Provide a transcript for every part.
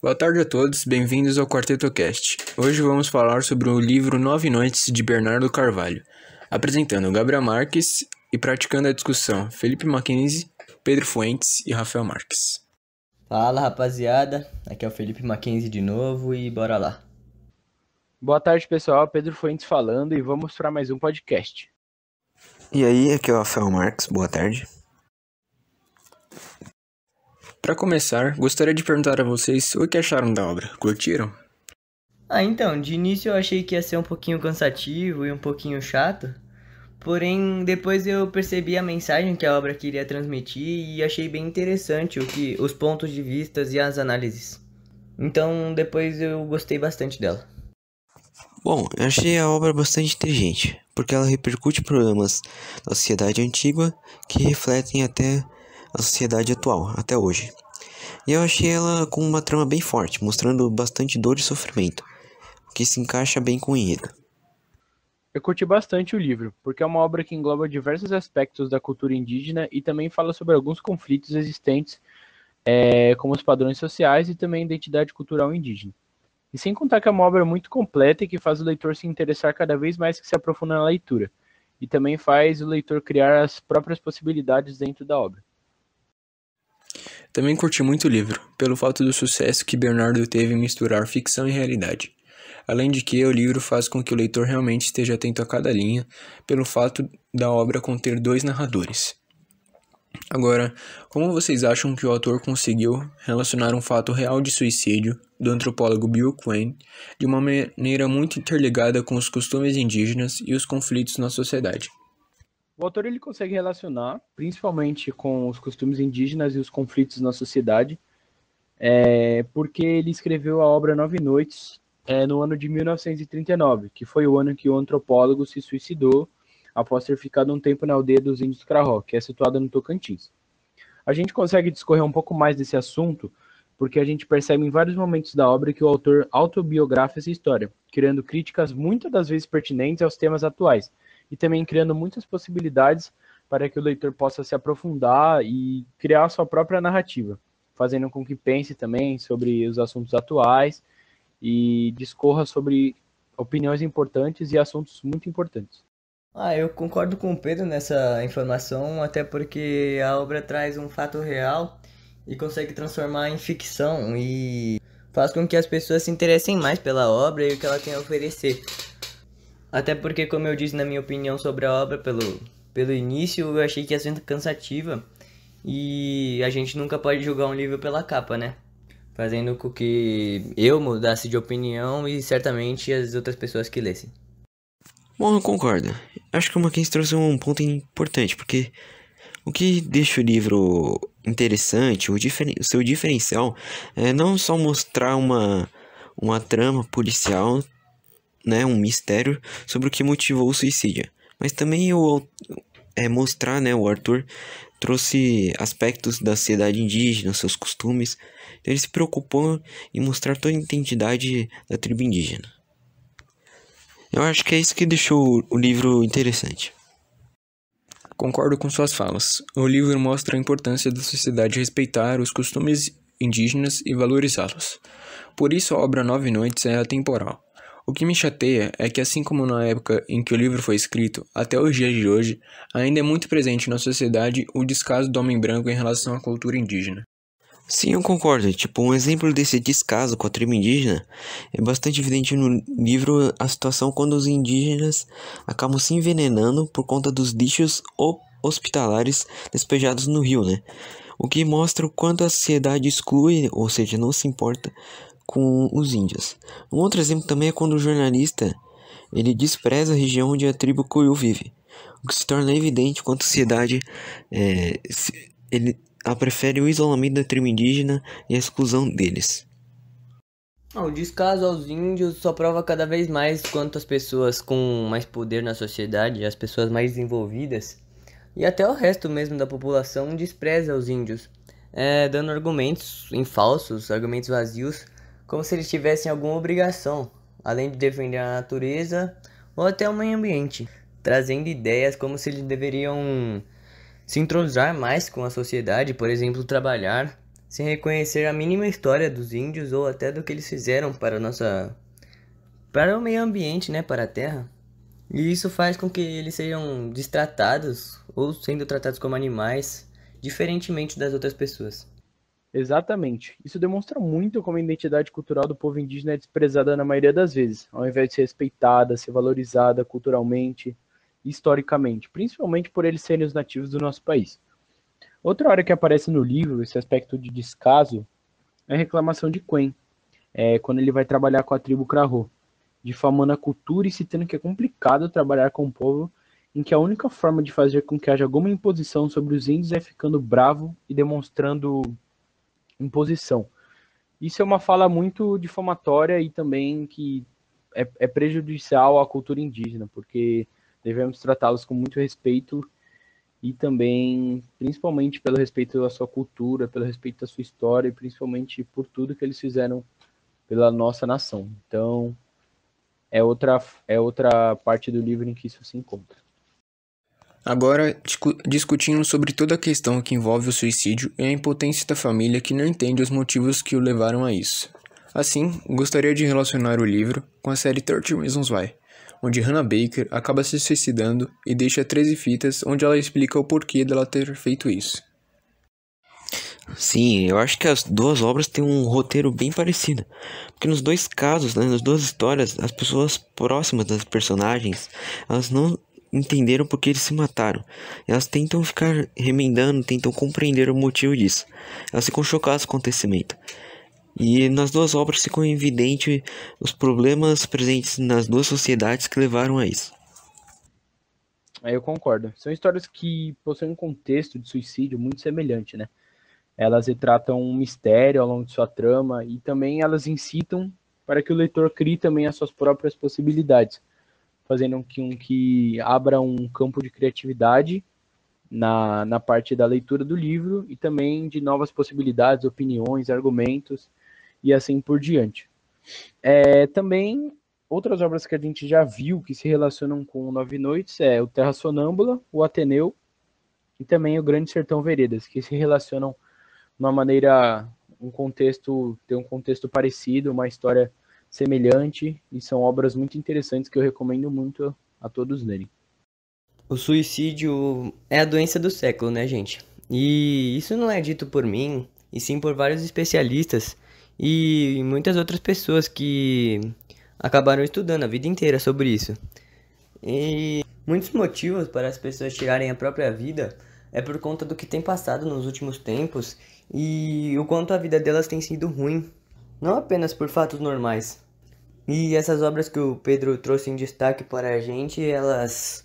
Boa tarde a todos, bem-vindos ao Quarteto Cast. Hoje vamos falar sobre o livro Nove Noites de Bernardo Carvalho, apresentando Gabriel Marques e praticando a discussão Felipe Mackenzie, Pedro Fuentes e Rafael Marques. Fala rapaziada, aqui é o Felipe Mackenzie de novo e bora lá. Boa tarde pessoal, Pedro Fuentes falando e vamos para mais um podcast. E aí, aqui é o Rafael Marques, boa tarde. Para começar, gostaria de perguntar a vocês o que acharam da obra. Curtiram? Ah, então, de início eu achei que ia ser um pouquinho cansativo e um pouquinho chato. Porém, depois eu percebi a mensagem que a obra queria transmitir e achei bem interessante o que os pontos de vista e as análises. Então, depois eu gostei bastante dela. Bom, eu achei a obra bastante inteligente, porque ela repercute problemas da sociedade antiga que refletem até a sociedade atual, até hoje. E eu achei ela com uma trama bem forte, mostrando bastante dor e sofrimento, o que se encaixa bem com o enredo. Eu curti bastante o livro, porque é uma obra que engloba diversos aspectos da cultura indígena e também fala sobre alguns conflitos existentes, é, como os padrões sociais e também a identidade cultural indígena. E sem contar que é uma obra muito completa e que faz o leitor se interessar cada vez mais que se aprofunda na leitura, e também faz o leitor criar as próprias possibilidades dentro da obra. Também curti muito o livro, pelo fato do sucesso que Bernardo teve em misturar ficção e realidade. Além de que o livro faz com que o leitor realmente esteja atento a cada linha, pelo fato da obra conter dois narradores. Agora, como vocês acham que o autor conseguiu relacionar um fato real de suicídio do antropólogo Bill Quinn de uma maneira muito interligada com os costumes indígenas e os conflitos na sociedade? O autor ele consegue relacionar, principalmente com os costumes indígenas e os conflitos na sociedade, é, porque ele escreveu a obra Nove Noites é, no ano de 1939, que foi o ano que o antropólogo se suicidou após ter ficado um tempo na aldeia dos índios Crahó, que é situada no Tocantins. A gente consegue discorrer um pouco mais desse assunto porque a gente percebe em vários momentos da obra que o autor autobiografa essa história, criando críticas muitas das vezes pertinentes aos temas atuais, e também criando muitas possibilidades para que o leitor possa se aprofundar e criar sua própria narrativa, fazendo com que pense também sobre os assuntos atuais e discorra sobre opiniões importantes e assuntos muito importantes. Ah, eu concordo com o Pedro nessa informação, até porque a obra traz um fato real e consegue transformar em ficção e faz com que as pessoas se interessem mais pela obra e o que ela tem a oferecer. Até porque, como eu disse na minha opinião sobre a obra pelo, pelo início, eu achei que ia ser cansativa. E a gente nunca pode julgar um livro pela capa, né? Fazendo com que eu mudasse de opinião e certamente as outras pessoas que lessem. Bom, eu concordo. Acho que o Mackenzie trouxe um ponto importante, porque o que deixa o livro interessante, o, diferen o seu diferencial, é não só mostrar uma, uma trama policial né, um mistério sobre o que motivou o suicídio. Mas também o, é, mostrar, né, o Arthur trouxe aspectos da sociedade indígena, seus costumes. Então ele se preocupou em mostrar toda a identidade da tribo indígena. Eu acho que é isso que deixou o livro interessante. Concordo com suas falas. O livro mostra a importância da sociedade respeitar os costumes indígenas e valorizá-los. Por isso a obra Nove Noites é atemporal. O que me chateia é que, assim como na época em que o livro foi escrito, até os dias de hoje, ainda é muito presente na sociedade o descaso do homem branco em relação à cultura indígena. Sim, eu concordo. Tipo, um exemplo desse descaso com a tribo indígena é bastante evidente no livro a situação quando os indígenas acabam se envenenando por conta dos lixos hospitalares despejados no rio, né? O que mostra o quanto a sociedade exclui, ou seja, não se importa com os índios. Um outro exemplo também é quando o jornalista ele despreza a região onde a tribo Kuiu vive, o que se torna evidente quanto a sociedade é, ele a prefere o isolamento da tribo indígena e a exclusão deles. O descaso aos índios só prova cada vez mais quanto as pessoas com mais poder na sociedade, as pessoas mais desenvolvidas, e até o resto mesmo da população despreza os índios, é, dando argumentos em falsos, argumentos vazios, como se eles tivessem alguma obrigação, além de defender a natureza ou até o meio ambiente, trazendo ideias como se eles deveriam se entrosar mais com a sociedade, por exemplo, trabalhar sem reconhecer a mínima história dos índios ou até do que eles fizeram para nossa para o meio ambiente, né, para a terra. E isso faz com que eles sejam destratados ou sendo tratados como animais, diferentemente das outras pessoas. Exatamente. Isso demonstra muito como a identidade cultural do povo indígena é desprezada na maioria das vezes, ao invés de ser respeitada, ser valorizada culturalmente, historicamente, principalmente por eles serem os nativos do nosso país. Outra hora que aparece no livro esse aspecto de descaso é a reclamação de Quen, é, quando ele vai trabalhar com a tribo Krahô, difamando a cultura e citando que é complicado trabalhar com um povo em que a única forma de fazer com que haja alguma imposição sobre os índios é ficando bravo e demonstrando imposição. Isso é uma fala muito difamatória e também que é, é prejudicial à cultura indígena, porque devemos tratá-los com muito respeito e também, principalmente pelo respeito à sua cultura, pelo respeito à sua história e principalmente por tudo que eles fizeram pela nossa nação. Então, é outra, é outra parte do livro em que isso se encontra. Agora, discutindo sobre toda a questão que envolve o suicídio e a impotência da família que não entende os motivos que o levaram a isso. Assim, gostaria de relacionar o livro com a série 30 Reasons Why, onde Hannah Baker acaba se suicidando e deixa 13 fitas onde ela explica o porquê dela ter feito isso. Sim, eu acho que as duas obras têm um roteiro bem parecido. Porque nos dois casos, né, nas duas histórias, as pessoas próximas das personagens, elas não entenderam por que eles se mataram. Elas tentam ficar remendando, tentam compreender o motivo disso. Elas ficam chocadas com o acontecimento. E nas duas obras ficam evidente os problemas presentes nas duas sociedades que levaram a isso. Aí eu concordo. São histórias que possuem um contexto de suicídio muito semelhante, né? Elas retratam um mistério ao longo de sua trama e também elas incitam para que o leitor crie também as suas próprias possibilidades fazendo com que abra um campo de criatividade na, na parte da leitura do livro e também de novas possibilidades, opiniões, argumentos e assim por diante. É, também outras obras que a gente já viu que se relacionam com Nove Noites é o Terra Sonâmbula, o Ateneu e também o Grande Sertão Veredas, que se relacionam de uma maneira, um contexto, tem um contexto parecido, uma história semelhante e são obras muito interessantes que eu recomendo muito a todos lerem. O suicídio é a doença do século, né, gente? E isso não é dito por mim, e sim por vários especialistas e muitas outras pessoas que acabaram estudando a vida inteira sobre isso. E muitos motivos para as pessoas tirarem a própria vida é por conta do que tem passado nos últimos tempos e o quanto a vida delas tem sido ruim não apenas por fatos normais. E essas obras que o Pedro trouxe em destaque para a gente, elas,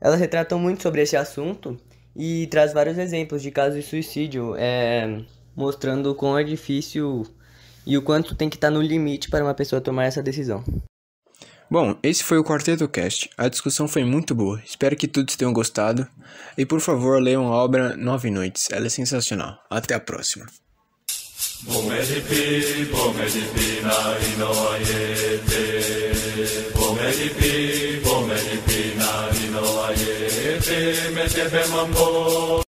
elas retratam muito sobre esse assunto e traz vários exemplos de casos de suicídio, é, mostrando o quão é difícil e o quanto tem que estar no limite para uma pessoa tomar essa decisão. Bom, esse foi o Quarteto Cast. A discussão foi muito boa. Espero que todos tenham gostado. E por favor, leiam a obra Nove Noites. Ela é sensacional. Até a próxima. Pomedipi, pomedipi na inoayete. Pomedipi, pomedipi na inoayete. Metebe mambo.